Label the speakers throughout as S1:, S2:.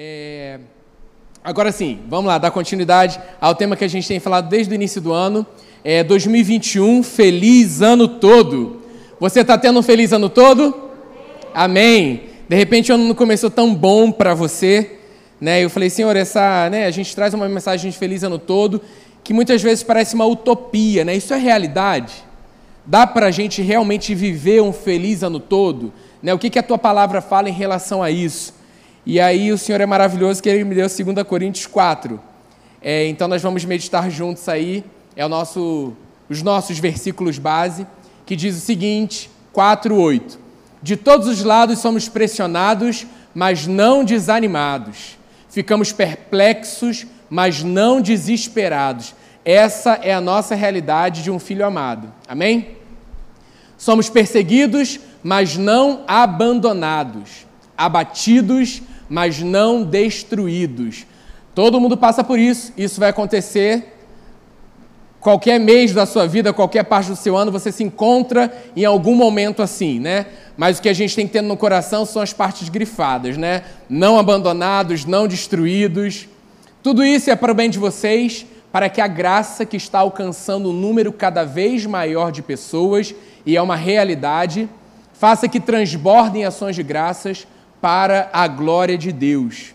S1: É... Agora sim, vamos lá, dar continuidade ao tema que a gente tem falado desde o início do ano. É 2021, feliz ano todo. Você está tendo um feliz ano todo? Amém. De repente o ano não começou tão bom para você, né? Eu falei, Senhor, essa, né, a gente traz uma mensagem de feliz ano todo que muitas vezes parece uma utopia, né? Isso é realidade? Dá para a gente realmente viver um feliz ano todo? Né? O que, que a tua palavra fala em relação a isso? E aí o Senhor é maravilhoso que Ele me deu 2 Coríntios 4. É, então nós vamos meditar juntos aí, é o nosso, os nossos versículos base, que diz o seguinte, 4, 8. De todos os lados somos pressionados, mas não desanimados. Ficamos perplexos, mas não desesperados. Essa é a nossa realidade de um filho amado. Amém? Somos perseguidos, mas não abandonados. Abatidos, mas não destruídos. Todo mundo passa por isso. Isso vai acontecer qualquer mês da sua vida, qualquer parte do seu ano, você se encontra em algum momento assim, né? Mas o que a gente tem que ter no coração são as partes grifadas, né? Não abandonados, não destruídos. Tudo isso é para o bem de vocês, para que a graça que está alcançando um número cada vez maior de pessoas, e é uma realidade, faça que transbordem ações de graças para a glória de Deus.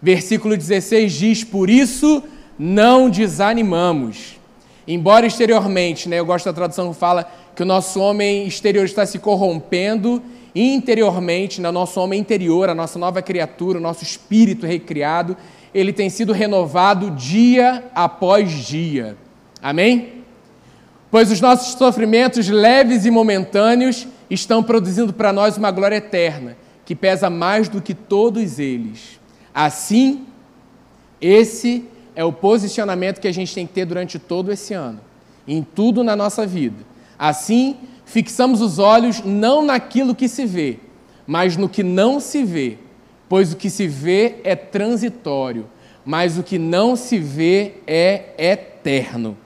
S1: Versículo 16 diz: Por isso não desanimamos. Embora exteriormente, né, eu gosto da tradução que fala que o nosso homem exterior está se corrompendo, interiormente, no nosso homem interior, a nossa nova criatura, o nosso espírito recriado, ele tem sido renovado dia após dia. Amém? Pois os nossos sofrimentos leves e momentâneos estão produzindo para nós uma glória eterna, que pesa mais do que todos eles. Assim, esse é o posicionamento que a gente tem que ter durante todo esse ano, em tudo na nossa vida. Assim, fixamos os olhos não naquilo que se vê, mas no que não se vê, pois o que se vê é transitório, mas o que não se vê é eterno.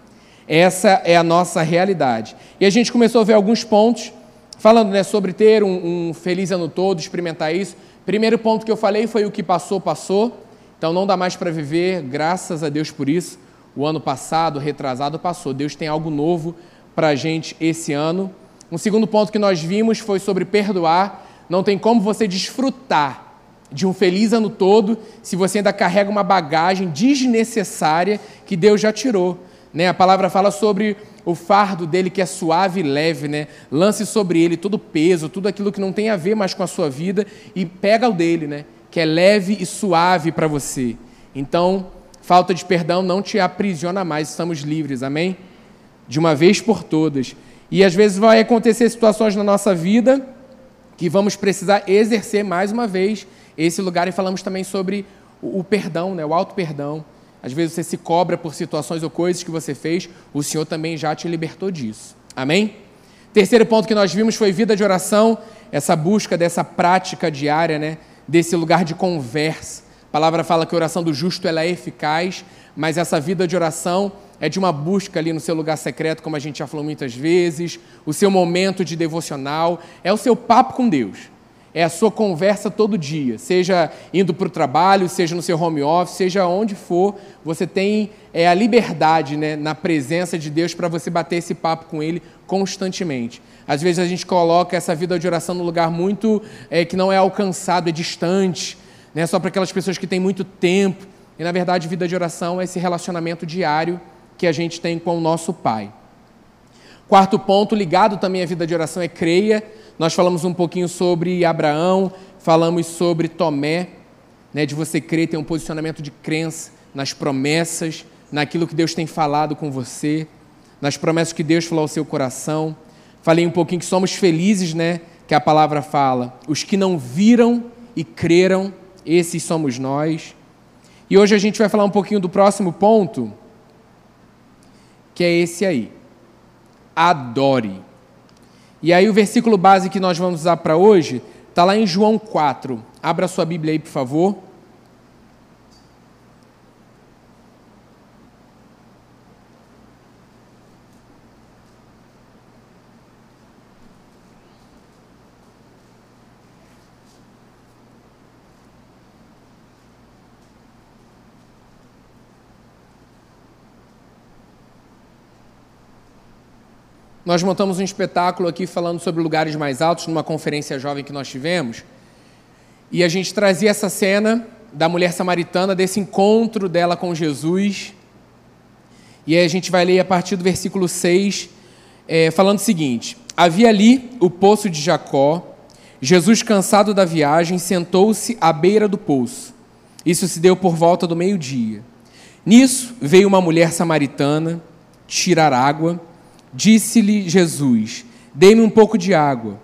S1: Essa é a nossa realidade. E a gente começou a ver alguns pontos, falando né, sobre ter um, um feliz ano todo, experimentar isso. Primeiro ponto que eu falei foi o que passou, passou. Então não dá mais para viver, graças a Deus por isso. O ano passado, retrasado, passou. Deus tem algo novo para a gente esse ano. Um segundo ponto que nós vimos foi sobre perdoar. Não tem como você desfrutar de um feliz ano todo se você ainda carrega uma bagagem desnecessária que Deus já tirou. Né? A palavra fala sobre o fardo dele que é suave e leve, né? Lance sobre ele todo o peso, tudo aquilo que não tem a ver mais com a sua vida e pega o dele, né? que é leve e suave para você. Então, falta de perdão não te aprisiona mais, estamos livres, amém? De uma vez por todas. E às vezes vai acontecer situações na nossa vida que vamos precisar exercer mais uma vez esse lugar e falamos também sobre o, perdão, né? o auto perdão. Às vezes você se cobra por situações ou coisas que você fez, o Senhor também já te libertou disso. Amém? Terceiro ponto que nós vimos foi vida de oração, essa busca dessa prática diária, né? desse lugar de conversa. A palavra fala que a oração do justo ela é eficaz, mas essa vida de oração é de uma busca ali no seu lugar secreto, como a gente já falou muitas vezes, o seu momento de devocional, é o seu papo com Deus. É a sua conversa todo dia, seja indo para o trabalho, seja no seu home office, seja onde for, você tem é, a liberdade né, na presença de Deus para você bater esse papo com Ele constantemente. Às vezes a gente coloca essa vida de oração num lugar muito é, que não é alcançado, é distante, né? só para aquelas pessoas que têm muito tempo. E na verdade, vida de oração é esse relacionamento diário que a gente tem com o nosso Pai. Quarto ponto, ligado também à vida de oração, é creia. Nós falamos um pouquinho sobre Abraão, falamos sobre Tomé, né, de você crer, ter um posicionamento de crença nas promessas, naquilo que Deus tem falado com você, nas promessas que Deus falou ao seu coração. Falei um pouquinho que somos felizes, né? Que a palavra fala. Os que não viram e creram, esses somos nós. E hoje a gente vai falar um pouquinho do próximo ponto, que é esse aí. Adore. E aí o versículo base que nós vamos usar para hoje está lá em João 4. Abra sua Bíblia aí, por favor. Nós montamos um espetáculo aqui falando sobre lugares mais altos numa conferência jovem que nós tivemos. E a gente trazia essa cena da mulher samaritana, desse encontro dela com Jesus. E aí a gente vai ler a partir do versículo 6, é, falando o seguinte: Havia ali o poço de Jacó. Jesus, cansado da viagem, sentou-se à beira do poço. Isso se deu por volta do meio-dia. Nisso veio uma mulher samaritana tirar água. Disse-lhe Jesus: Dê-me um pouco de água.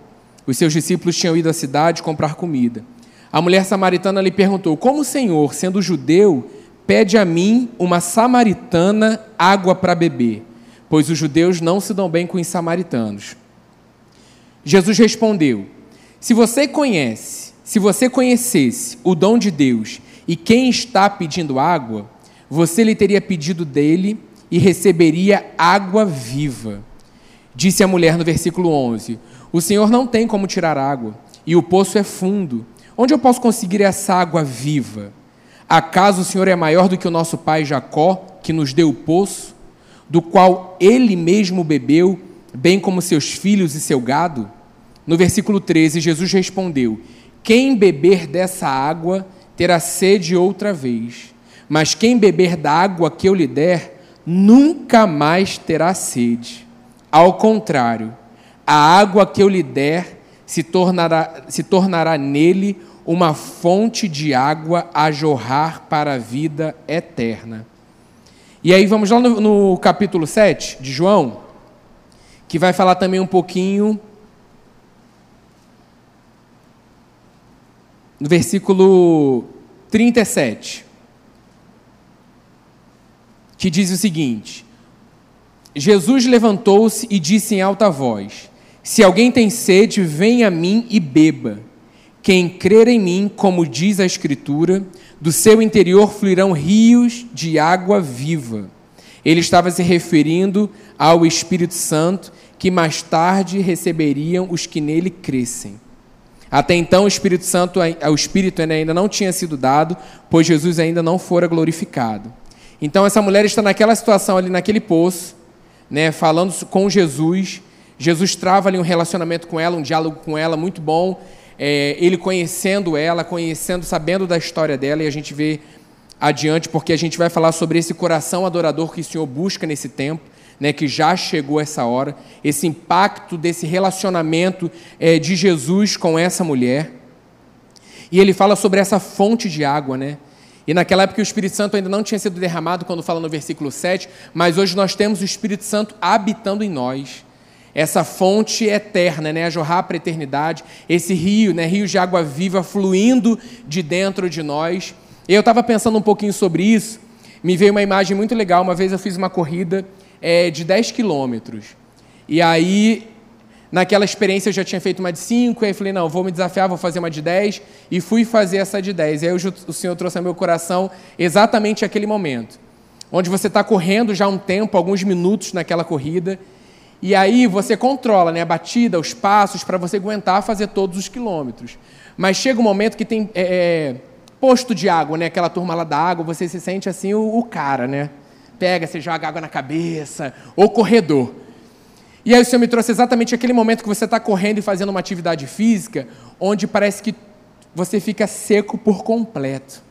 S1: Os seus discípulos tinham ido à cidade comprar comida. A mulher samaritana lhe perguntou: Como o Senhor, sendo judeu, pede a mim, uma samaritana, água para beber? Pois os judeus não se dão bem com os samaritanos. Jesus respondeu: Se você conhece, se você conhecesse o dom de Deus e quem está pedindo água, você lhe teria pedido dele e receberia água viva. Disse a mulher no versículo 11: O Senhor não tem como tirar água, e o poço é fundo. Onde eu posso conseguir essa água viva? Acaso o Senhor é maior do que o nosso pai Jacó, que nos deu o poço, do qual ele mesmo bebeu, bem como seus filhos e seu gado? No versículo 13, Jesus respondeu: Quem beber dessa água terá sede outra vez, mas quem beber da água que eu lhe der, nunca mais terá sede. Ao contrário, a água que eu lhe der se tornará, se tornará nele uma fonte de água a jorrar para a vida eterna. E aí vamos lá no, no capítulo 7 de João, que vai falar também um pouquinho no versículo 37, que diz o seguinte: Jesus levantou-se e disse em alta voz: Se alguém tem sede, venha a mim e beba. Quem crer em mim, como diz a Escritura, do seu interior fluirão rios de água viva. Ele estava se referindo ao Espírito Santo, que mais tarde receberiam os que nele crescem. Até então, o Espírito Santo, o Espírito ainda não tinha sido dado, pois Jesus ainda não fora glorificado. Então, essa mulher está naquela situação ali, naquele poço, né, falando com Jesus. Jesus trava ali um relacionamento com ela, um diálogo com ela muito bom é, ele conhecendo ela, conhecendo, sabendo da história dela, e a gente vê adiante, porque a gente vai falar sobre esse coração adorador que o Senhor busca nesse tempo, né, que já chegou essa hora, esse impacto desse relacionamento é, de Jesus com essa mulher. E ele fala sobre essa fonte de água, né? E naquela época o Espírito Santo ainda não tinha sido derramado, quando fala no versículo 7, mas hoje nós temos o Espírito Santo habitando em nós essa fonte eterna, né, a jorrar para a eternidade, esse rio, né, rio de água viva fluindo de dentro de nós. E eu estava pensando um pouquinho sobre isso, me veio uma imagem muito legal. Uma vez eu fiz uma corrida é, de 10 quilômetros. E aí, naquela experiência, eu já tinha feito uma de 5, aí falei, não, vou me desafiar, vou fazer uma de 10, e fui fazer essa de 10. E aí o Senhor trouxe ao meu coração exatamente aquele momento, onde você está correndo já um tempo, alguns minutos naquela corrida, e aí você controla né, a batida, os passos, para você aguentar fazer todos os quilômetros. Mas chega um momento que tem é, é, posto de água, né, aquela turma lá da água, você se sente assim o, o cara, né? Pega, você joga água na cabeça, ou corredor. E aí o Senhor me trouxe exatamente aquele momento que você está correndo e fazendo uma atividade física, onde parece que você fica seco por completo.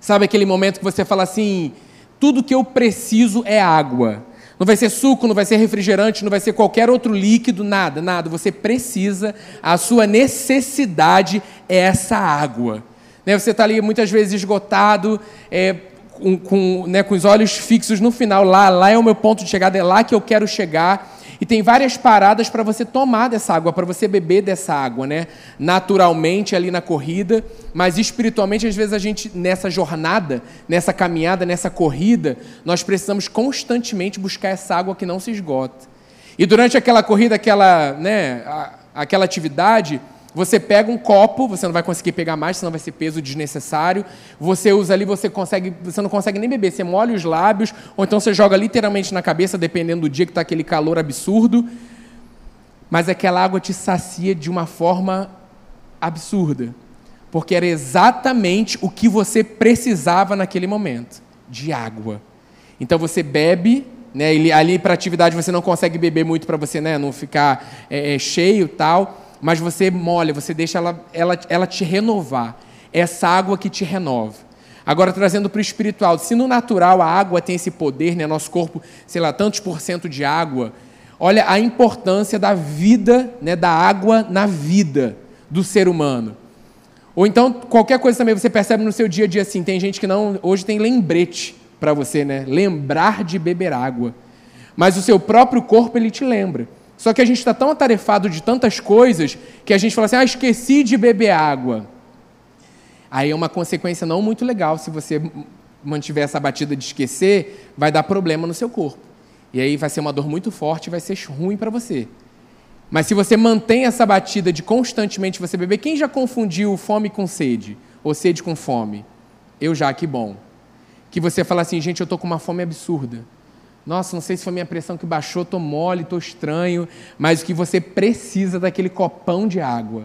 S1: Sabe aquele momento que você fala assim: tudo que eu preciso é água. Não vai ser suco, não vai ser refrigerante, não vai ser qualquer outro líquido, nada, nada. Você precisa, a sua necessidade é essa água. Né? Você está ali muitas vezes esgotado, é, com, com, né, com os olhos fixos no final, lá, lá é o meu ponto de chegada, é lá que eu quero chegar. E tem várias paradas para você tomar dessa água, para você beber dessa água, né? Naturalmente ali na corrida, mas espiritualmente às vezes a gente nessa jornada, nessa caminhada, nessa corrida, nós precisamos constantemente buscar essa água que não se esgota. E durante aquela corrida, aquela, né, aquela atividade, você pega um copo, você não vai conseguir pegar mais, senão vai ser peso desnecessário. Você usa ali, você consegue, você não consegue nem beber. Você molha os lábios, ou então você joga literalmente na cabeça, dependendo do dia que está aquele calor absurdo. Mas aquela água te sacia de uma forma absurda, porque era exatamente o que você precisava naquele momento, de água. Então você bebe né? ali para atividade você não consegue beber muito para você né? não ficar é, é, cheio tal, mas você molha, você deixa ela, ela, ela te renovar. Essa água que te renova. Agora, trazendo para o espiritual, se no natural a água tem esse poder, né? nosso corpo, sei lá, tantos por cento de água, olha a importância da vida, né? da água na vida do ser humano. Ou então, qualquer coisa também você percebe no seu dia a dia assim, tem gente que não, hoje tem lembrete para você, né? Lembrar de beber água. Mas o seu próprio corpo ele te lembra. Só que a gente está tão atarefado de tantas coisas que a gente fala assim: ah, esqueci de beber água. Aí é uma consequência não muito legal. Se você mantiver essa batida de esquecer, vai dar problema no seu corpo. E aí vai ser uma dor muito forte vai ser ruim para você. Mas se você mantém essa batida de constantemente você beber, quem já confundiu fome com sede? Ou sede com fome? Eu já, que bom que você fala assim, gente, eu estou com uma fome absurda. Nossa, não sei se foi minha pressão que baixou, estou mole, estou estranho, mas o que você precisa daquele copão de água.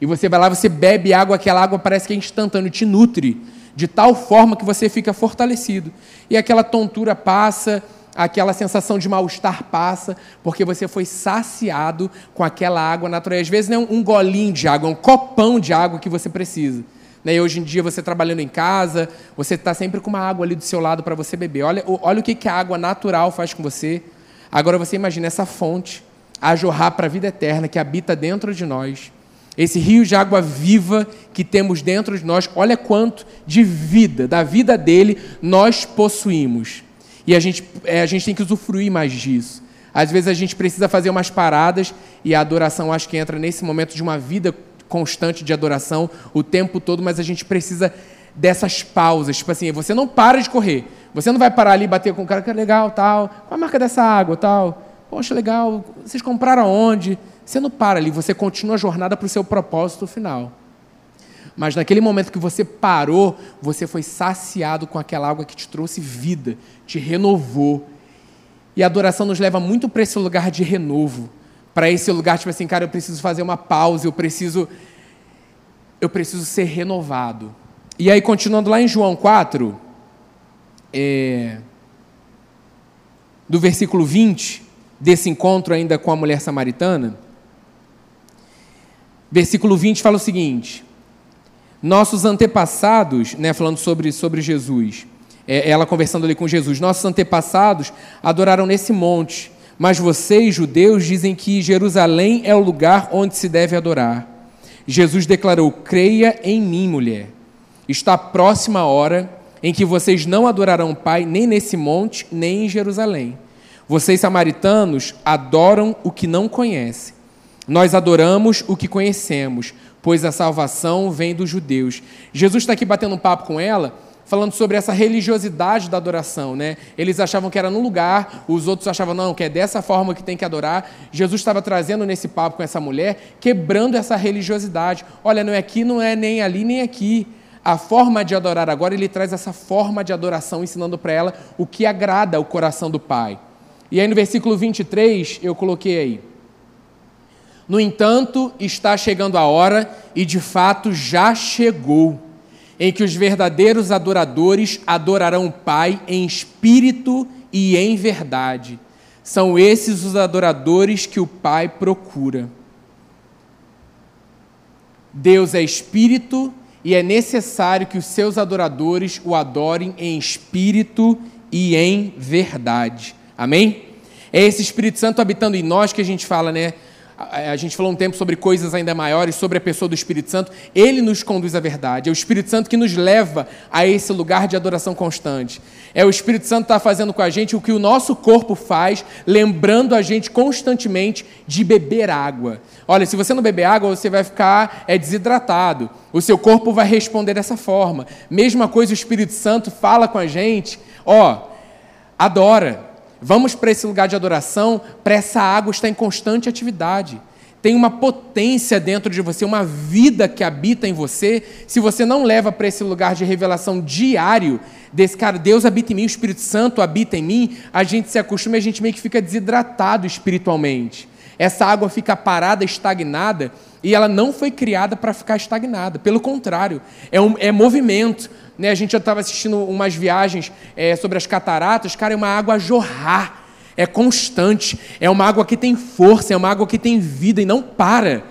S1: E você vai lá, você bebe água, aquela água parece que é instantâneo, te nutre, de tal forma que você fica fortalecido. E aquela tontura passa, aquela sensação de mal-estar passa, porque você foi saciado com aquela água natural. E às vezes não é um golinho de água, é um copão de água que você precisa. Né? E hoje em dia você trabalhando em casa, você está sempre com uma água ali do seu lado para você beber. Olha, olha o que, que a água natural faz com você. Agora você imagina essa fonte a jorrar para a vida eterna que habita dentro de nós. Esse rio de água viva que temos dentro de nós, olha quanto de vida, da vida dele, nós possuímos. E a gente, é, a gente tem que usufruir mais disso. Às vezes a gente precisa fazer umas paradas e a adoração acho que entra nesse momento de uma vida constante de adoração o tempo todo, mas a gente precisa dessas pausas. Tipo assim, você não para de correr. Você não vai parar ali e bater com o cara que é legal, tal. Qual a marca dessa água, tal? Poxa, legal. Vocês compraram aonde? Você não para ali, você continua a jornada para o seu propósito final. Mas naquele momento que você parou, você foi saciado com aquela água que te trouxe vida, te renovou. E a adoração nos leva muito para esse lugar de renovo para esse lugar, tipo assim, cara, eu preciso fazer uma pausa, eu preciso eu preciso ser renovado. E aí, continuando lá em João 4, é, do versículo 20, desse encontro ainda com a mulher samaritana, versículo 20 fala o seguinte: Nossos antepassados, né, falando sobre, sobre Jesus, é, ela conversando ali com Jesus, nossos antepassados adoraram nesse monte mas vocês, judeus, dizem que Jerusalém é o lugar onde se deve adorar. Jesus declarou: Creia em mim, mulher. Está próxima a hora em que vocês não adorarão o Pai nem nesse monte, nem em Jerusalém. Vocês, samaritanos, adoram o que não conhecem. Nós adoramos o que conhecemos, pois a salvação vem dos judeus. Jesus está aqui batendo um papo com ela falando sobre essa religiosidade da adoração, né? Eles achavam que era num lugar, os outros achavam não, que é dessa forma que tem que adorar. Jesus estava trazendo nesse papo com essa mulher, quebrando essa religiosidade. Olha, não é aqui, não é nem ali, nem aqui. A forma de adorar agora, ele traz essa forma de adoração, ensinando para ela o que agrada o coração do Pai. E aí no versículo 23, eu coloquei aí. No entanto, está chegando a hora, e de fato já chegou em que os verdadeiros adoradores adorarão o Pai em espírito e em verdade. São esses os adoradores que o Pai procura. Deus é espírito e é necessário que os seus adoradores o adorem em espírito e em verdade. Amém? É esse Espírito Santo habitando em nós que a gente fala, né? A gente falou um tempo sobre coisas ainda maiores, sobre a pessoa do Espírito Santo, ele nos conduz à verdade. É o Espírito Santo que nos leva a esse lugar de adoração constante. É o Espírito Santo que está fazendo com a gente o que o nosso corpo faz, lembrando a gente constantemente de beber água. Olha, se você não beber água, você vai ficar é, desidratado. O seu corpo vai responder dessa forma. Mesma coisa, o Espírito Santo fala com a gente: ó, adora Vamos para esse lugar de adoração, para essa água estar em constante atividade. Tem uma potência dentro de você, uma vida que habita em você. Se você não leva para esse lugar de revelação diário, desse cara, Deus habita em mim, o Espírito Santo habita em mim, a gente se acostuma e a gente meio que fica desidratado espiritualmente. Essa água fica parada, estagnada, e ela não foi criada para ficar estagnada. Pelo contrário, é, um, é movimento. Né? A gente já estava assistindo umas viagens é, sobre as cataratas, cara, é uma água a jorrar. é constante, é uma água que tem força, é uma água que tem vida e não para.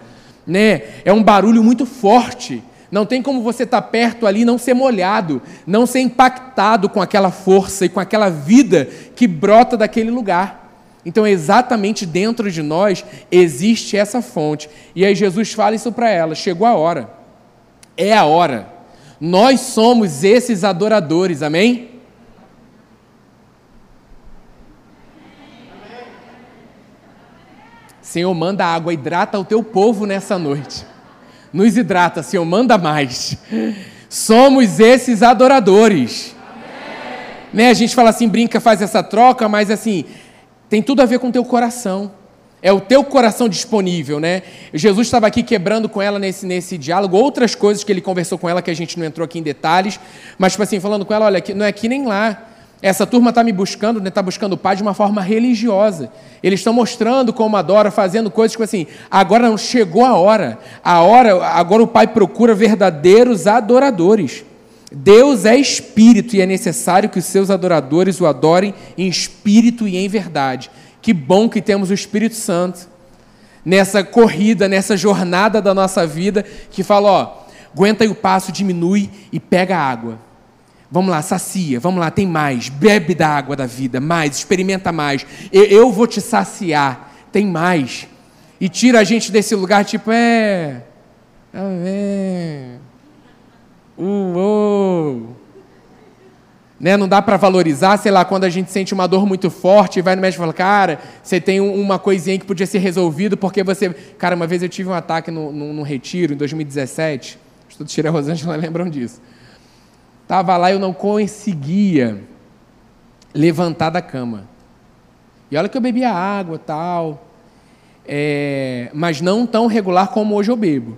S1: Né? É um barulho muito forte. Não tem como você estar tá perto ali e não ser molhado, não ser impactado com aquela força e com aquela vida que brota daquele lugar. Então, exatamente dentro de nós existe essa fonte. E aí Jesus fala isso para ela: chegou a hora. É a hora. Nós somos esses adoradores, amém? Senhor, manda água, hidrata o teu povo nessa noite. Nos hidrata, Senhor, manda mais. Somos esses adoradores. Né? A gente fala assim, brinca, faz essa troca, mas assim, tem tudo a ver com o teu coração. É o teu coração disponível, né? Jesus estava aqui quebrando com ela nesse, nesse diálogo, outras coisas que ele conversou com ela que a gente não entrou aqui em detalhes, mas tipo assim, falando com ela, olha, não é aqui nem lá. Essa turma está me buscando, está né, tá buscando o Pai de uma forma religiosa. Eles estão mostrando como adora, fazendo coisas tipo assim. Agora não chegou a hora. A hora, agora o Pai procura verdadeiros adoradores. Deus é espírito e é necessário que os seus adoradores o adorem em espírito e em verdade. Que bom que temos o Espírito Santo nessa corrida, nessa jornada da nossa vida, que fala: ó, aguenta aí o passo, diminui e pega a água. Vamos lá, sacia, vamos lá, tem mais, bebe da água da vida, mais, experimenta mais. Eu, eu vou te saciar, tem mais. E tira a gente desse lugar, tipo, é. É. Uou. Né? Não dá para valorizar, sei lá, quando a gente sente uma dor muito forte e vai no médico e fala, cara, você tem uma coisinha que podia ser resolvido porque você. Cara, uma vez eu tive um ataque no, no, no retiro, em 2017. Os estudos Tira Rosângela lembram disso. Estava lá e eu não conseguia levantar da cama. E olha que eu bebia água tal, é, mas não tão regular como hoje eu bebo.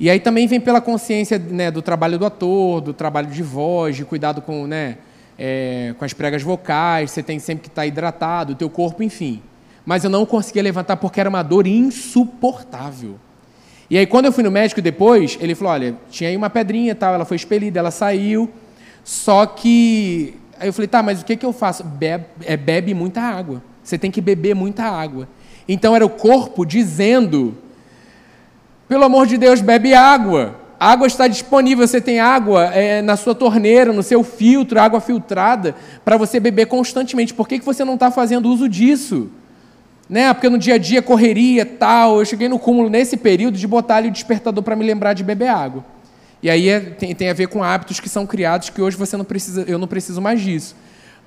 S1: E aí também vem pela consciência né, do trabalho do ator, do trabalho de voz, de cuidado com, né, é, com as pregas vocais, você tem sempre que estar tá hidratado, o teu corpo, enfim. Mas eu não conseguia levantar porque era uma dor insuportável. E aí, quando eu fui no médico depois, ele falou: olha, tinha aí uma pedrinha tal, ela foi expelida, ela saiu. Só que. Aí eu falei: tá, mas o que, que eu faço? Bebe, é, bebe muita água. Você tem que beber muita água. Então era o corpo dizendo: pelo amor de Deus, bebe água. A água está disponível, você tem água é, na sua torneira, no seu filtro, água filtrada, para você beber constantemente. Por que, que você não está fazendo uso disso? né? Porque no dia a dia, correria, tal. Eu cheguei no cúmulo nesse período de botar ali o despertador para me lembrar de beber água. E aí é, tem, tem a ver com hábitos que são criados que hoje você não precisa, eu não preciso mais disso.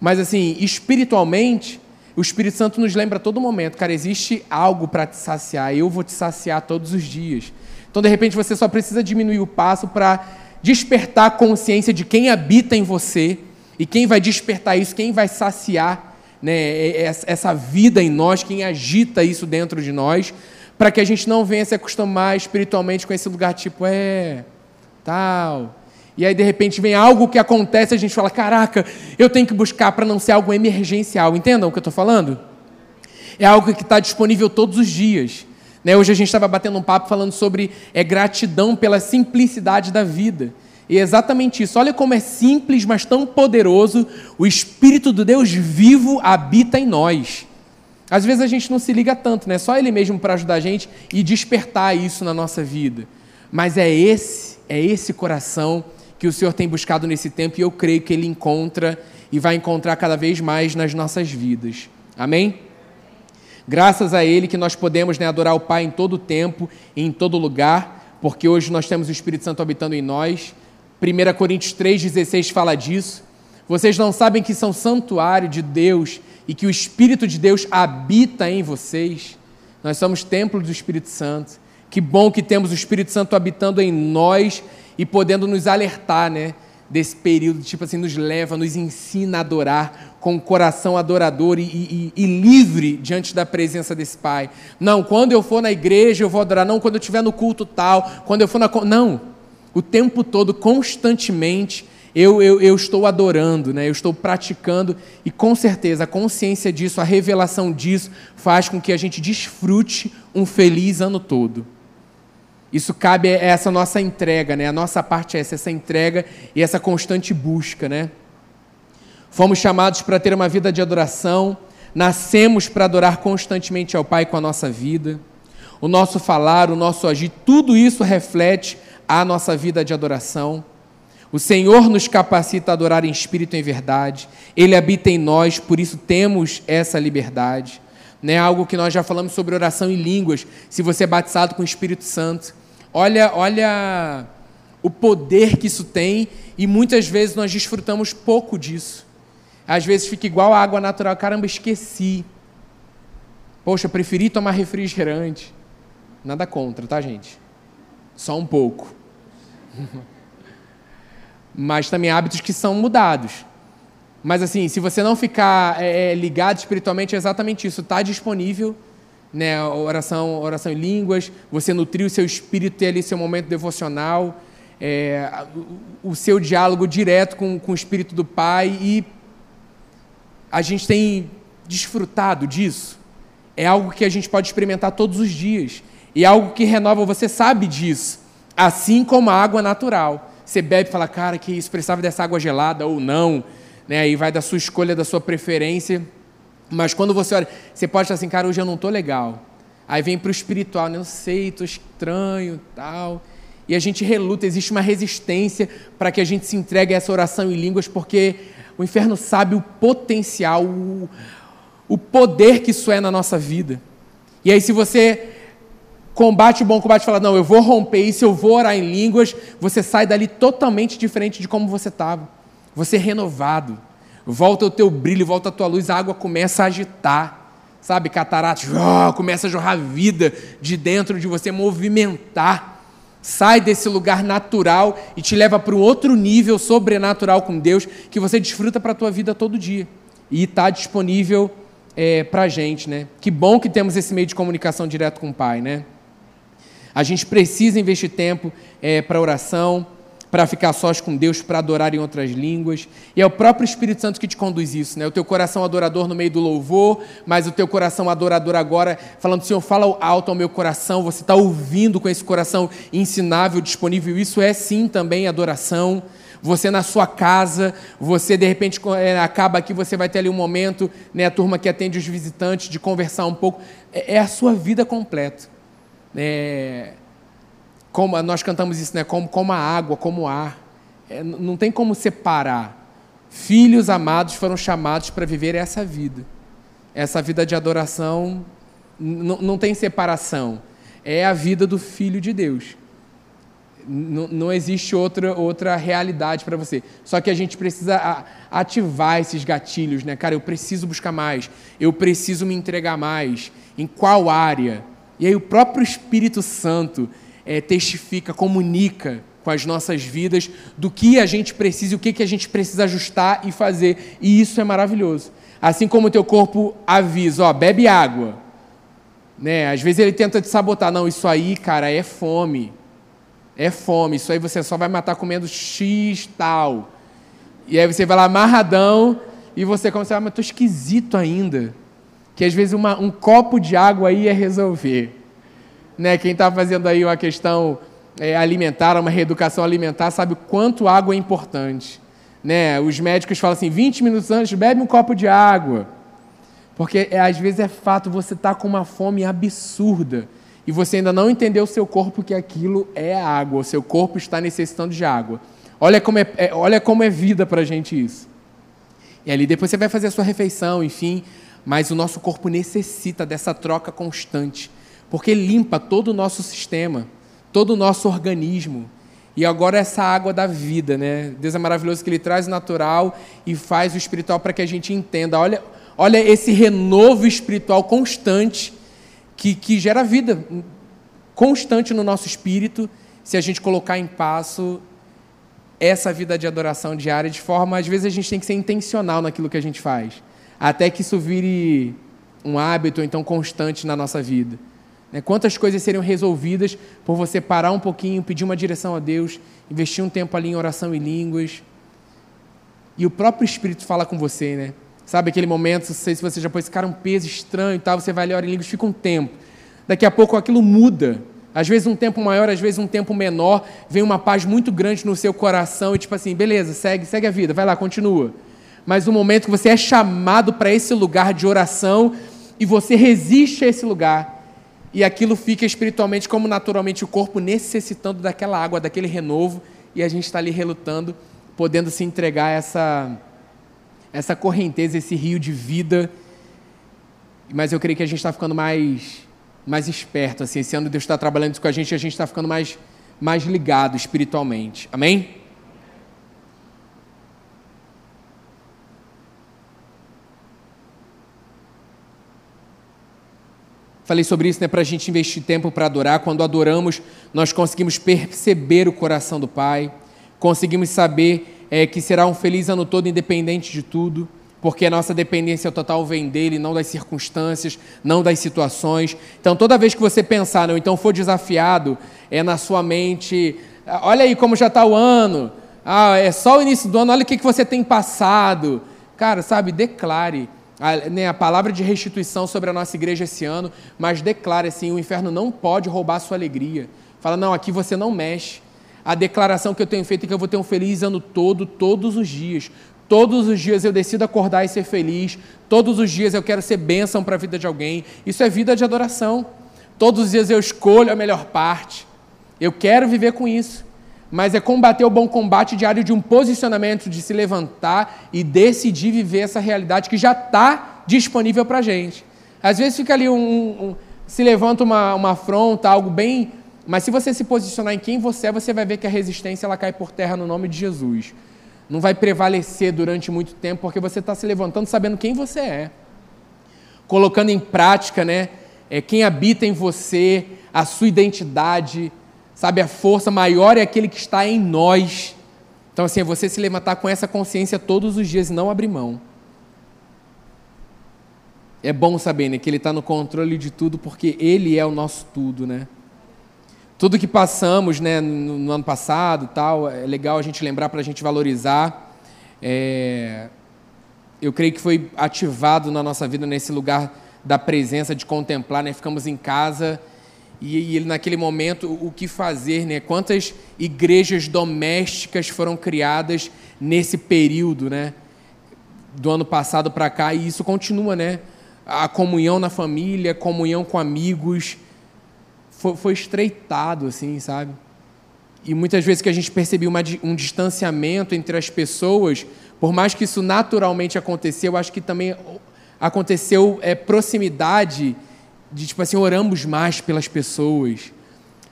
S1: Mas assim, espiritualmente, o Espírito Santo nos lembra a todo momento, cara, existe algo para te saciar, eu vou te saciar todos os dias. Então, de repente, você só precisa diminuir o passo para despertar a consciência de quem habita em você e quem vai despertar isso, quem vai saciar né, essa vida em nós, quem agita isso dentro de nós, para que a gente não venha se acostumar espiritualmente com esse lugar tipo, é, tal. E aí, de repente, vem algo que acontece, a gente fala: caraca, eu tenho que buscar para não ser algo emergencial. Entendam o que eu estou falando? É algo que está disponível todos os dias. Né? Hoje a gente estava batendo um papo falando sobre é, gratidão pela simplicidade da vida. E é exatamente isso. Olha como é simples, mas tão poderoso. O Espírito do Deus vivo habita em nós. Às vezes a gente não se liga tanto, né? Só Ele mesmo para ajudar a gente e despertar isso na nossa vida. Mas é esse, é esse coração que o Senhor tem buscado nesse tempo e eu creio que Ele encontra e vai encontrar cada vez mais nas nossas vidas. Amém? Graças a Ele que nós podemos né, adorar o Pai em todo tempo e em todo lugar, porque hoje nós temos o Espírito Santo habitando em nós 1 Coríntios 3,16 fala disso. Vocês não sabem que são santuário de Deus e que o Espírito de Deus habita em vocês? Nós somos templo do Espírito Santo. Que bom que temos o Espírito Santo habitando em nós e podendo nos alertar, né? Desse período, tipo assim, nos leva, nos ensina a adorar com o coração adorador e, e, e, livre diante da presença desse Pai. Não, quando eu for na igreja eu vou adorar. Não, quando eu estiver no culto tal. Quando eu for na. Não o tempo todo, constantemente, eu, eu, eu, estou adorando, né? eu estou praticando, e com certeza a consciência disso, a revelação disso, faz com que a gente desfrute um feliz ano todo. Isso cabe a essa nossa entrega, né? a nossa parte é essa, essa entrega e essa constante busca. Né? Fomos chamados para ter uma vida de adoração, nascemos para adorar constantemente ao Pai com a nossa vida. O nosso falar, o nosso agir, tudo isso reflete a nossa vida de adoração. O Senhor nos capacita a adorar em espírito e em verdade. Ele habita em nós, por isso temos essa liberdade. Né? Algo que nós já falamos sobre oração em línguas. Se você é batizado com o Espírito Santo, olha, olha o poder que isso tem e muitas vezes nós desfrutamos pouco disso. Às vezes fica igual a água natural. Caramba, esqueci. Poxa, preferi tomar refrigerante. Nada contra, tá, gente? Só um pouco. mas também hábitos que são mudados. Mas assim, se você não ficar é, é ligado espiritualmente, é exatamente isso. Está disponível, né? Oração, oração em línguas. Você nutrir o seu espírito, ter ali seu momento devocional, é, o seu diálogo direto com, com o Espírito do Pai e a gente tem desfrutado disso. É algo que a gente pode experimentar todos os dias e é algo que renova. Você sabe disso, assim como a água natural. Você bebe e fala, cara, que isso, precisava dessa água gelada ou não. Né? Aí vai da sua escolha, da sua preferência. Mas quando você olha, você pode estar assim, cara, hoje eu não estou legal. Aí vem para o espiritual, eu sei, estou estranho tal. E a gente reluta, existe uma resistência para que a gente se entregue a essa oração em línguas, porque o inferno sabe o potencial, o, o poder que isso é na nossa vida. E aí, se você combate o bom combate e fala, não, eu vou romper isso, eu vou orar em línguas, você sai dali totalmente diferente de como você estava. Você é renovado. Volta o teu brilho, volta a tua luz, a água começa a agitar. Sabe, cataratas, oh, começa a jorrar vida de dentro de você, movimentar. Sai desse lugar natural e te leva para um outro nível sobrenatural com Deus que você desfruta para a tua vida todo dia. E está disponível é, para a gente, né? Que bom que temos esse meio de comunicação direto com o Pai, né? A gente precisa investir tempo é, para oração, para ficar sós com Deus, para adorar em outras línguas. E é o próprio Espírito Santo que te conduz isso, né? O teu coração adorador no meio do louvor, mas o teu coração adorador agora, falando, Senhor, fala alto ao meu coração, você está ouvindo com esse coração ensinável, disponível. Isso é sim também adoração. Você na sua casa, você de repente é, acaba aqui, você vai ter ali um momento, né, a turma que atende os visitantes, de conversar um pouco. É, é a sua vida completa. É, como nós cantamos isso, né? Como, como a água, como o ar. É, não tem como separar. Filhos amados foram chamados para viver essa vida. Essa vida de adoração não tem separação. É a vida do Filho de Deus. não existe outra, outra realidade para você. Só que a gente precisa ativar esses gatilhos, né? Cara, eu preciso buscar mais. Eu preciso me entregar mais. Em qual área? E aí o próprio Espírito Santo é, testifica, comunica com as nossas vidas do que a gente precisa o que, que a gente precisa ajustar e fazer. E isso é maravilhoso. Assim como o teu corpo avisa, ó, bebe água. Né? Às vezes ele tenta te sabotar. Não, isso aí, cara, é fome. É fome. Isso aí você só vai matar comendo X tal. E aí você vai lá amarradão e você começa a mas estou esquisito ainda que às vezes uma, um copo de água ia resolver. Né? Quem está fazendo aí uma questão é, alimentar, uma reeducação alimentar, sabe o quanto água é importante. Né? Os médicos falam assim, 20 minutos antes, bebe um copo de água. Porque é, às vezes é fato, você está com uma fome absurda e você ainda não entendeu o seu corpo que aquilo é água, o seu corpo está necessitando de água. Olha como é, é olha como é vida para a gente isso. E ali depois você vai fazer a sua refeição, enfim, mas o nosso corpo necessita dessa troca constante, porque limpa todo o nosso sistema, todo o nosso organismo. E agora essa água da vida, né? Deus é maravilhoso que Ele traz o natural e faz o espiritual para que a gente entenda. Olha, olha esse renovo espiritual constante que, que gera vida constante no nosso espírito, se a gente colocar em passo essa vida de adoração diária de forma, às vezes a gente tem que ser intencional naquilo que a gente faz até que isso vire um hábito, então constante na nossa vida. Né? Quantas coisas seriam resolvidas por você parar um pouquinho, pedir uma direção a Deus, investir um tempo ali em oração e línguas. E o próprio Espírito fala com você, né? Sabe aquele momento, não sei se você já pôs, cara, um peso estranho e tal, você vai ler em línguas, fica um tempo. Daqui a pouco aquilo muda. Às vezes um tempo maior, às vezes um tempo menor, vem uma paz muito grande no seu coração e tipo assim, beleza, segue, segue a vida, vai lá, continua. mas o momento que você é chamado para esse lugar de oração e você resiste a esse lugar. E aquilo fica espiritualmente, como naturalmente o corpo necessitando daquela água, daquele renovo, e a gente está ali relutando, podendo se entregar a essa, essa correnteza, esse rio de vida. Mas eu creio que a gente está ficando mais, mais esperto. Assim, esse ano Deus está trabalhando isso com a gente e a gente está ficando mais, mais ligado espiritualmente. Amém? Falei sobre isso, né, para a gente investir tempo para adorar. Quando adoramos, nós conseguimos perceber o coração do Pai, conseguimos saber é, que será um feliz ano todo, independente de tudo, porque a nossa dependência total vem dele, não das circunstâncias, não das situações. Então, toda vez que você pensar, não, então for desafiado, é na sua mente, ah, olha aí como já está o ano, ah, é só o início do ano, olha o que, que você tem passado. Cara, sabe, declare a, a palavra de restituição sobre a nossa igreja esse ano, mas declara assim: o inferno não pode roubar a sua alegria. Fala, não, aqui você não mexe. A declaração que eu tenho feito é que eu vou ter um feliz ano todo, todos os dias. Todos os dias eu decido acordar e ser feliz. Todos os dias eu quero ser bênção para a vida de alguém. Isso é vida de adoração. Todos os dias eu escolho a melhor parte. Eu quero viver com isso mas é combater o bom combate diário de um posicionamento, de se levantar e decidir viver essa realidade que já está disponível para a gente. Às vezes fica ali um, um, se levanta uma, uma afronta, algo bem. Mas se você se posicionar em quem você é, você vai ver que a resistência ela cai por terra no nome de Jesus. Não vai prevalecer durante muito tempo, porque você está se levantando sabendo quem você é. Colocando em prática né, é, quem habita em você, a sua identidade, Sabe, a força maior é aquele que está em nós. Então, assim, é você se levantar com essa consciência todos os dias e não abrir mão. É bom saber né, que Ele está no controle de tudo, porque Ele é o nosso tudo, né? Tudo que passamos né, no, no ano passado, tal, é legal a gente lembrar para a gente valorizar. É, eu creio que foi ativado na nossa vida nesse lugar da presença, de contemplar, né? Ficamos em casa e, ele naquele momento o que fazer, né? Quantas igrejas domésticas foram criadas nesse período, né? Do ano passado para cá e isso continua, né? A comunhão na família, comunhão com amigos, foi, foi estreitado, assim, sabe? E muitas vezes que a gente percebeu um distanciamento entre as pessoas, por mais que isso naturalmente aconteceu, eu acho que também aconteceu é, proximidade de tipo assim, oramos mais pelas pessoas.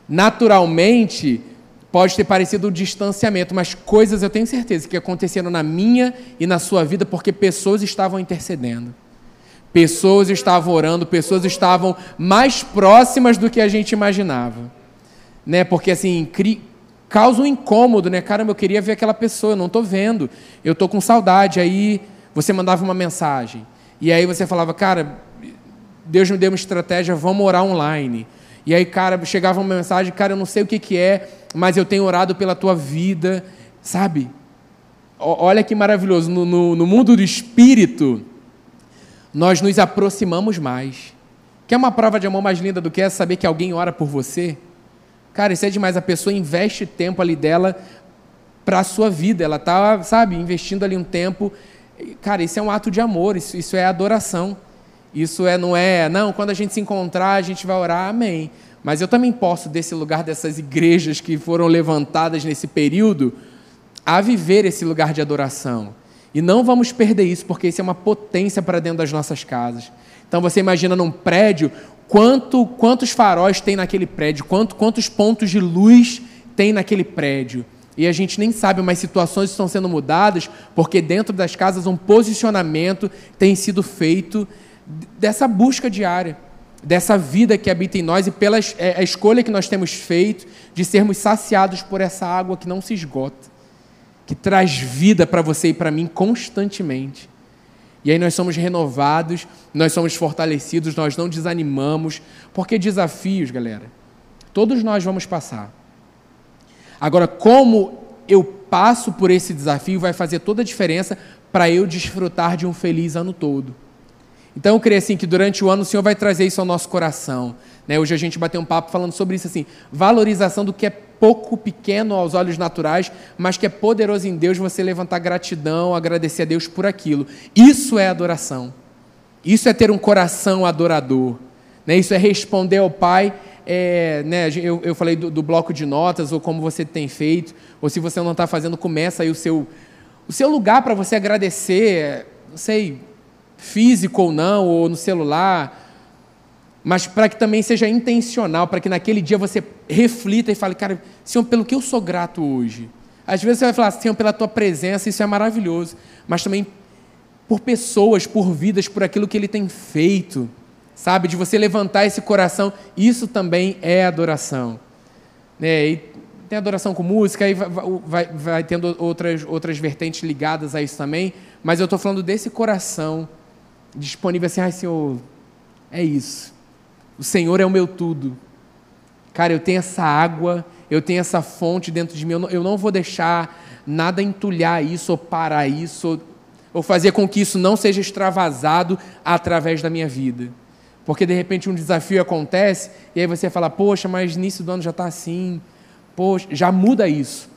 S1: Naturalmente, pode ter parecido um distanciamento, mas coisas eu tenho certeza que aconteceram na minha e na sua vida porque pessoas estavam intercedendo. Pessoas estavam orando, pessoas estavam mais próximas do que a gente imaginava. Né? Porque assim, cri... causa um incômodo, né? Caramba, eu queria ver aquela pessoa, eu não estou vendo. Eu estou com saudade. Aí você mandava uma mensagem. E aí você falava, cara, Deus me deu uma estratégia, vamos orar online. E aí, cara, chegava uma mensagem, cara, eu não sei o que, que é, mas eu tenho orado pela tua vida, sabe? Olha que maravilhoso, no, no, no mundo do espírito, nós nos aproximamos mais. Quer uma prova de amor mais linda do que essa? Saber que alguém ora por você? Cara, isso é demais. A pessoa investe tempo ali dela para a sua vida. Ela está, sabe, investindo ali um tempo. Cara, isso é um ato de amor, isso, isso é adoração. Isso é, não é, não, quando a gente se encontrar, a gente vai orar, amém. Mas eu também posso, desse lugar dessas igrejas que foram levantadas nesse período, a viver esse lugar de adoração. E não vamos perder isso, porque isso é uma potência para dentro das nossas casas. Então você imagina num prédio, quanto, quantos faróis tem naquele prédio, quanto, quantos pontos de luz tem naquele prédio. E a gente nem sabe, mas situações estão sendo mudadas, porque dentro das casas um posicionamento tem sido feito dessa busca diária, dessa vida que habita em nós e pela é, a escolha que nós temos feito de sermos saciados por essa água que não se esgota, que traz vida para você e para mim constantemente. E aí nós somos renovados, nós somos fortalecidos, nós não desanimamos, porque desafios, galera, todos nós vamos passar. Agora, como eu passo por esse desafio vai fazer toda a diferença para eu desfrutar de um feliz ano todo. Então eu creio assim que durante o ano o Senhor vai trazer isso ao nosso coração. Né? Hoje a gente bateu um papo falando sobre isso assim, valorização do que é pouco, pequeno aos olhos naturais, mas que é poderoso em Deus você levantar gratidão, agradecer a Deus por aquilo. Isso é adoração. Isso é ter um coração adorador. Né? Isso é responder ao Pai. É, né, eu, eu falei do, do, bloco de notas, ou como você tem feito, ou se você não está fazendo, começa aí o seu, o seu lugar para você agradecer, não sei, físico ou não, ou no celular, mas para que também seja intencional, para que naquele dia você reflita e fale, cara, Senhor, pelo que eu sou grato hoje. Às vezes você vai falar, Senhor, pela tua presença, isso é maravilhoso, mas também por pessoas, por vidas, por aquilo que Ele tem feito, sabe? De você levantar esse coração, isso também é adoração. Né? E tem adoração com música, aí vai, vai, vai tendo outras, outras vertentes ligadas a isso também, mas eu estou falando desse coração disponível assim, ai Senhor, é isso. O Senhor é o meu tudo. Cara, eu tenho essa água, eu tenho essa fonte dentro de mim, eu não, eu não vou deixar nada entulhar isso ou parar isso, ou, ou fazer com que isso não seja extravasado através da minha vida. Porque de repente um desafio acontece e aí você fala, poxa, mas início do ano já está assim, poxa, já muda isso.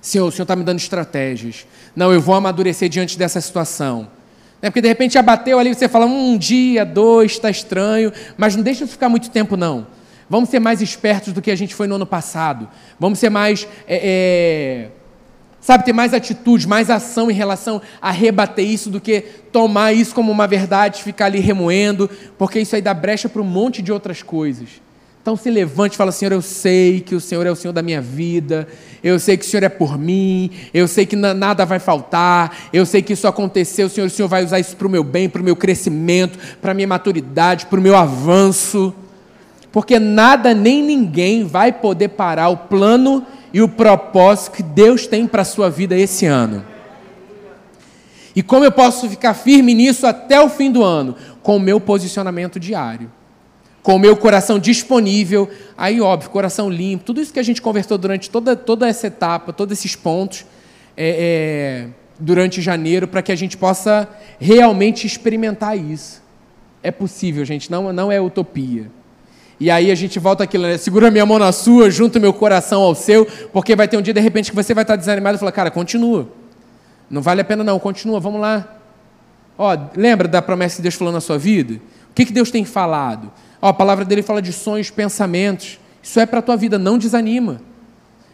S1: Senhor, o Senhor está me dando estratégias. Não, eu vou amadurecer diante dessa situação. É porque de repente abateu ali, você fala, um dia, dois, está estranho, mas não deixa de ficar muito tempo, não. Vamos ser mais espertos do que a gente foi no ano passado. Vamos ser mais. É, é, sabe, ter mais atitude, mais ação em relação a rebater isso do que tomar isso como uma verdade, ficar ali remoendo, porque isso aí dá brecha para um monte de outras coisas. Então se levante e fala: Senhor, eu sei que o Senhor é o Senhor da minha vida, eu sei que o Senhor é por mim, eu sei que nada vai faltar, eu sei que isso aconteceu, Senhor, o Senhor vai usar isso para o meu bem, para o meu crescimento, para a minha maturidade, para o meu avanço. Porque nada nem ninguém vai poder parar o plano e o propósito que Deus tem para a sua vida esse ano. E como eu posso ficar firme nisso até o fim do ano? Com o meu posicionamento diário com o meu coração disponível, aí óbvio, coração limpo, tudo isso que a gente conversou durante toda, toda essa etapa, todos esses pontos, é, é, durante janeiro, para que a gente possa realmente experimentar isso. É possível, gente, não, não é utopia. E aí a gente volta aquilo, né? segura minha mão na sua, junta meu coração ao seu, porque vai ter um dia, de repente, que você vai estar desanimado e falar, cara, continua. Não vale a pena não, continua, vamos lá. Ó, lembra da promessa que Deus falou na sua vida? O que, que Deus tem falado? Ó, a palavra dele fala de sonhos, pensamentos. Isso é para a tua vida, não desanima.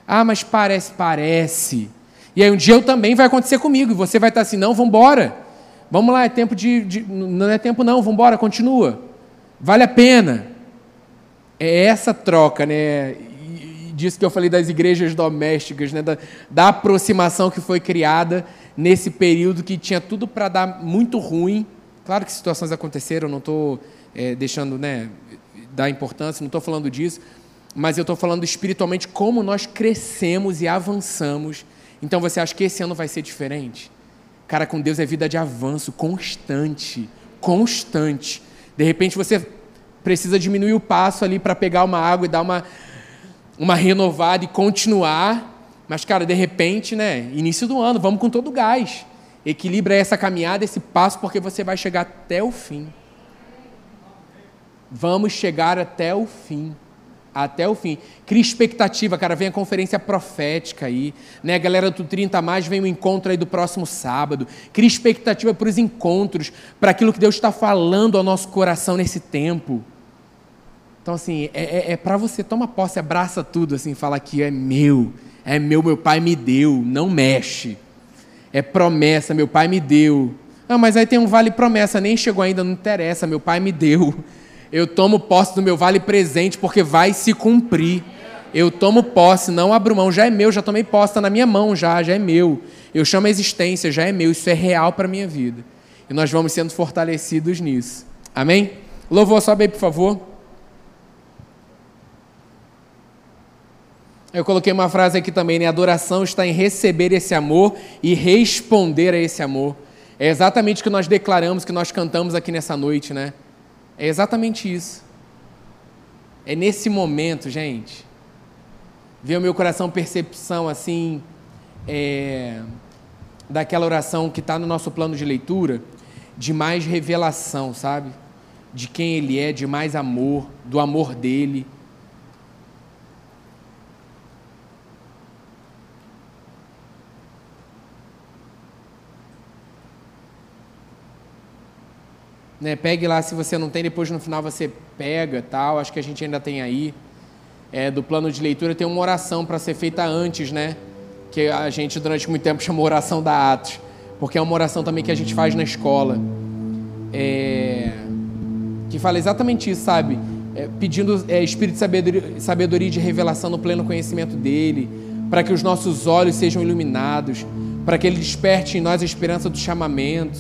S1: Ah, mas parece, parece. E aí um dia eu também vai acontecer comigo, e você vai estar assim, não, vamos embora. Vamos lá, é tempo de, de. Não é tempo não, vamos embora, continua. Vale a pena. É essa troca, né? disso que eu falei das igrejas domésticas, né? da, da aproximação que foi criada nesse período que tinha tudo para dar muito ruim. Claro que situações aconteceram, não estou é, deixando, né, dar importância, não estou falando disso, mas eu estou falando espiritualmente como nós crescemos e avançamos. Então você acha que esse ano vai ser diferente? Cara, com Deus é vida de avanço constante, constante. De repente você precisa diminuir o passo ali para pegar uma água e dar uma, uma renovada e continuar. Mas, cara, de repente, né? Início do ano, vamos com todo o gás. Equilibra essa caminhada, esse passo, porque você vai chegar até o fim. Vamos chegar até o fim. Até o fim. Cria expectativa, cara. Vem a conferência profética aí. Né? A galera do 30 mais vem o encontro aí do próximo sábado. Cria expectativa para os encontros, para aquilo que Deus está falando ao nosso coração nesse tempo. Então, assim, é, é, é para você. Toma posse, abraça tudo, assim, fala que é meu. É meu, meu pai me deu. Não mexe. É promessa, meu pai me deu. Não, mas aí tem um vale promessa, nem chegou ainda, não interessa, meu pai me deu. Eu tomo posse do meu vale presente porque vai se cumprir. Eu tomo posse, não abro mão, já é meu, já tomei posse, está na minha mão já, já é meu. Eu chamo a existência, já é meu, isso é real para a minha vida. E nós vamos sendo fortalecidos nisso. Amém? Louvor, sobe aí, por favor. Eu coloquei uma frase aqui também, né? Adoração está em receber esse amor e responder a esse amor. É exatamente o que nós declaramos, que nós cantamos aqui nessa noite, né? É exatamente isso. É nesse momento, gente, ver o meu coração percepção assim, é, daquela oração que está no nosso plano de leitura, de mais revelação, sabe? De quem Ele é, de mais amor, do amor dele. Né? Pegue lá se você não tem, depois no final você pega tal. Acho que a gente ainda tem aí. É, do plano de leitura tem uma oração para ser feita antes, né? Que a gente durante muito tempo chamou oração da Atos. Porque é uma oração também que a gente faz na escola. É, que fala exatamente isso, sabe? É, pedindo é, espírito de sabedoria, sabedoria de revelação no pleno conhecimento dele, para que os nossos olhos sejam iluminados, para que ele desperte em nós a esperança do chamamento,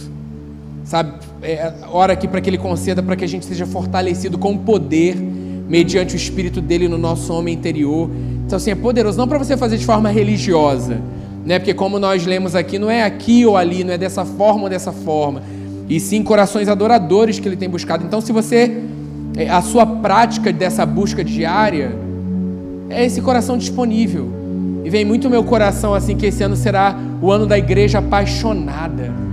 S1: sabe? É, ora aqui para que ele conceda para que a gente seja fortalecido com poder mediante o espírito dele no nosso homem interior. Então, assim, é poderoso, não para você fazer de forma religiosa, né? Porque como nós lemos aqui, não é aqui ou ali, não é dessa forma ou dessa forma, e sim corações adoradores que ele tem buscado. Então, se você é, a sua prática dessa busca diária é esse coração disponível. E vem muito meu coração assim que esse ano será o ano da igreja apaixonada.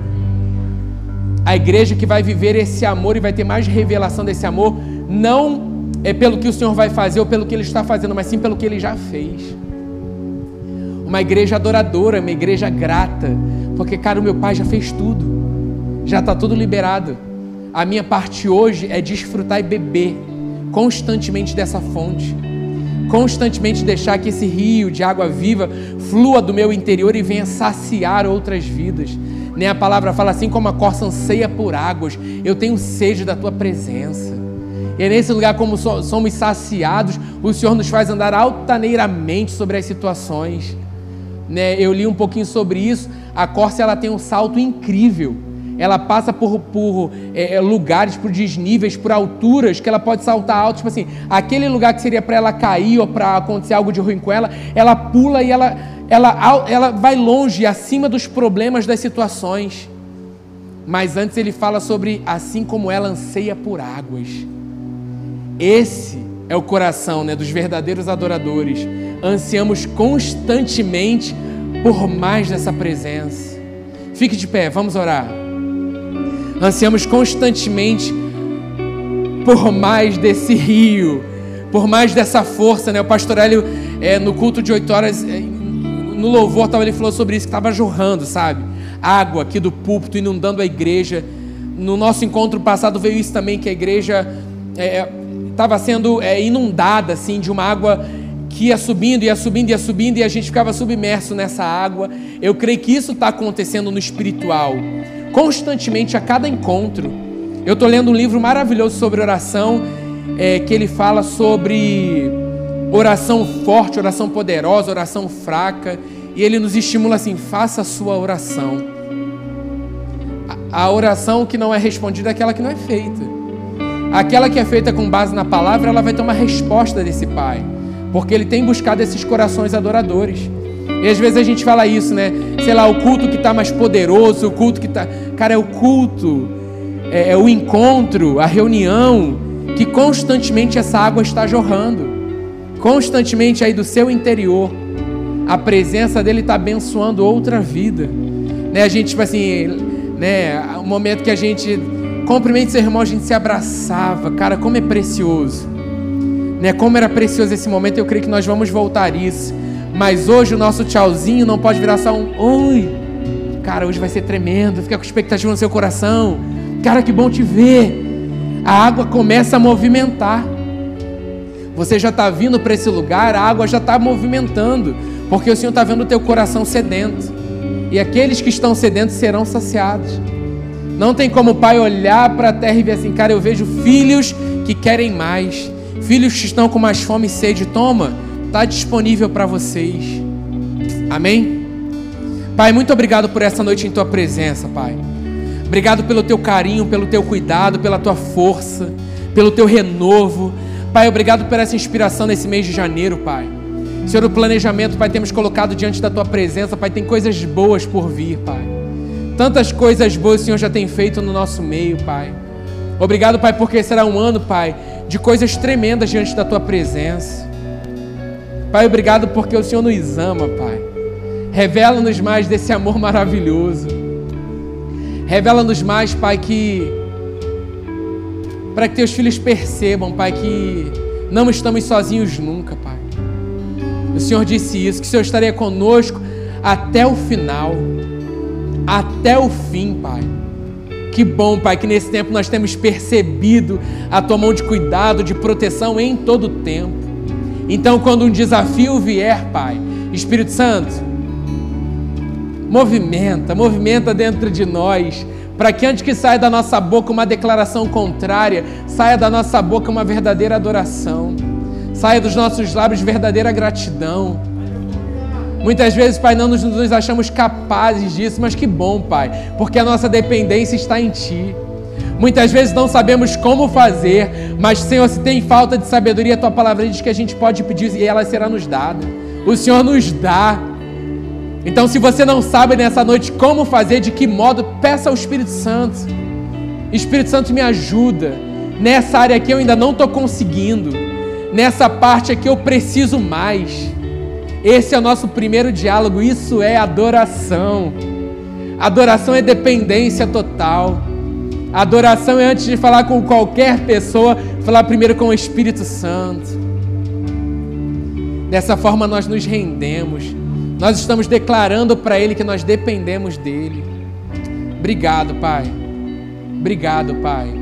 S1: A igreja que vai viver esse amor e vai ter mais revelação desse amor, não é pelo que o Senhor vai fazer ou pelo que ele está fazendo, mas sim pelo que ele já fez. Uma igreja adoradora, uma igreja grata, porque cara, o meu pai já fez tudo. Já está tudo liberado. A minha parte hoje é desfrutar e beber constantemente dessa fonte. Constantemente deixar que esse rio de água viva flua do meu interior e venha saciar outras vidas. Nem a palavra fala assim como a corça anseia por águas. Eu tenho sede da tua presença. E é nesse lugar, como somos saciados, o Senhor nos faz andar altaneiramente sobre as situações. Né? Eu li um pouquinho sobre isso. A corça ela tem um salto incrível ela passa por, por é, é, lugares, por desníveis, por alturas que ela pode saltar alto. Tipo assim, aquele lugar que seria para ela cair ou para acontecer algo de ruim com ela, ela pula e ela, ela, ela vai longe, acima dos problemas das situações. Mas antes ele fala sobre assim como ela anseia por águas. Esse é o coração né, dos verdadeiros adoradores. Ansiamos constantemente por mais dessa presença. Fique de pé, vamos orar. Ansiamos constantemente por mais desse rio, por mais dessa força, né? O pastor Hélio, é, no culto de oito horas, é, no louvor, ele falou sobre isso, que estava jorrando, sabe? Água aqui do púlpito, inundando a igreja. No nosso encontro passado veio isso também, que a igreja estava é, sendo é, inundada, assim, de uma água que ia subindo, ia subindo, ia subindo, e a gente ficava submerso nessa água. Eu creio que isso está acontecendo no espiritual constantemente a cada encontro. Eu estou lendo um livro maravilhoso sobre oração, é, que ele fala sobre oração forte, oração poderosa, oração fraca, e ele nos estimula assim: faça a sua oração. A, a oração que não é respondida é aquela que não é feita. Aquela que é feita com base na palavra, ela vai ter uma resposta desse Pai, porque ele tem buscado esses corações adoradores. E às vezes a gente fala isso, né? Sei lá, o culto que está mais poderoso, o culto que está. Cara, é o culto, é, é o encontro, a reunião, que constantemente essa água está jorrando. Constantemente aí do seu interior. A presença dele está abençoando outra vida. Né? A gente, tipo assim, né? O momento que a gente cumprimenta seu irmão, a gente se abraçava. Cara, como é precioso. Né? Como era precioso esse momento, eu creio que nós vamos voltar isso. Mas hoje o nosso tchauzinho não pode virar só um oi. Cara, hoje vai ser tremendo. Fica com expectativa no seu coração. Cara, que bom te ver. A água começa a movimentar. Você já está vindo para esse lugar, a água já está movimentando, porque o Senhor está vendo o teu coração sedento. E aqueles que estão sedentos serão saciados. Não tem como o pai olhar para a terra e ver assim, cara, eu vejo filhos que querem mais, filhos que estão com mais fome e sede. Toma, está disponível para vocês. Amém? Pai, muito obrigado por essa noite em tua presença, Pai. Obrigado pelo teu carinho, pelo teu cuidado, pela tua força, pelo teu renovo. Pai, obrigado por essa inspiração nesse mês de janeiro, Pai. Senhor, o planejamento, Pai, temos colocado diante da tua presença, Pai, tem coisas boas por vir, Pai. Tantas coisas boas o Senhor já tem feito no nosso meio, Pai. Obrigado, Pai, porque será um ano, Pai, de coisas tremendas diante da tua presença. Pai, obrigado porque o Senhor nos ama, Pai. Revela-nos mais desse amor maravilhoso. Revela-nos mais, Pai, que para que teus filhos percebam, Pai, que não estamos sozinhos nunca, Pai. O Senhor disse isso, que o Senhor estaria conosco até o final, até o fim, Pai. Que bom, Pai, que nesse tempo nós temos percebido a tua mão de cuidado, de proteção em todo o tempo. Então, quando um desafio vier, Pai, Espírito Santo, movimenta, movimenta dentro de nós, para que antes que saia da nossa boca uma declaração contrária, saia da nossa boca uma verdadeira adoração, saia dos nossos lábios verdadeira gratidão. Muitas vezes, Pai, não nos, nos achamos capazes disso, mas que bom, Pai, porque a nossa dependência está em Ti. Muitas vezes não sabemos como fazer, mas, Senhor, se tem falta de sabedoria, a Tua palavra diz que a gente pode pedir e ela será nos dada. O Senhor nos dá. Então, se você não sabe nessa noite como fazer, de que modo, peça ao Espírito Santo. Espírito Santo, me ajuda. Nessa área aqui eu ainda não estou conseguindo. Nessa parte aqui eu preciso mais. Esse é o nosso primeiro diálogo. Isso é adoração. Adoração é dependência total. Adoração é antes de falar com qualquer pessoa, falar primeiro com o Espírito Santo. Dessa forma nós nos rendemos. Nós estamos declarando para Ele que nós dependemos dEle. Obrigado, Pai. Obrigado, Pai.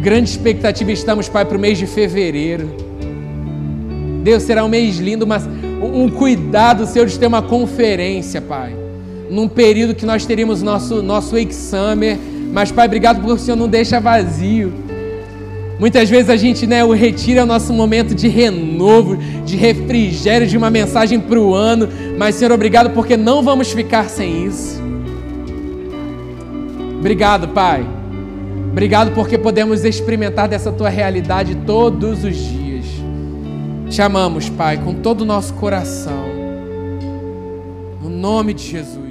S1: Grande expectativa estamos, Pai, para o mês de fevereiro. Deus será um mês lindo, mas um cuidado seu de ter uma conferência, Pai. Num período que nós teríamos nosso, nosso exame mas, Pai, obrigado porque o Senhor não deixa vazio. Muitas vezes a gente, né, o retira é o nosso momento de renovo, de refrigério, de uma mensagem para o ano. Mas, Senhor, obrigado porque não vamos ficar sem isso. Obrigado, Pai. Obrigado porque podemos experimentar dessa tua realidade todos os dias. Te amamos, Pai, com todo o nosso coração. No nome de Jesus.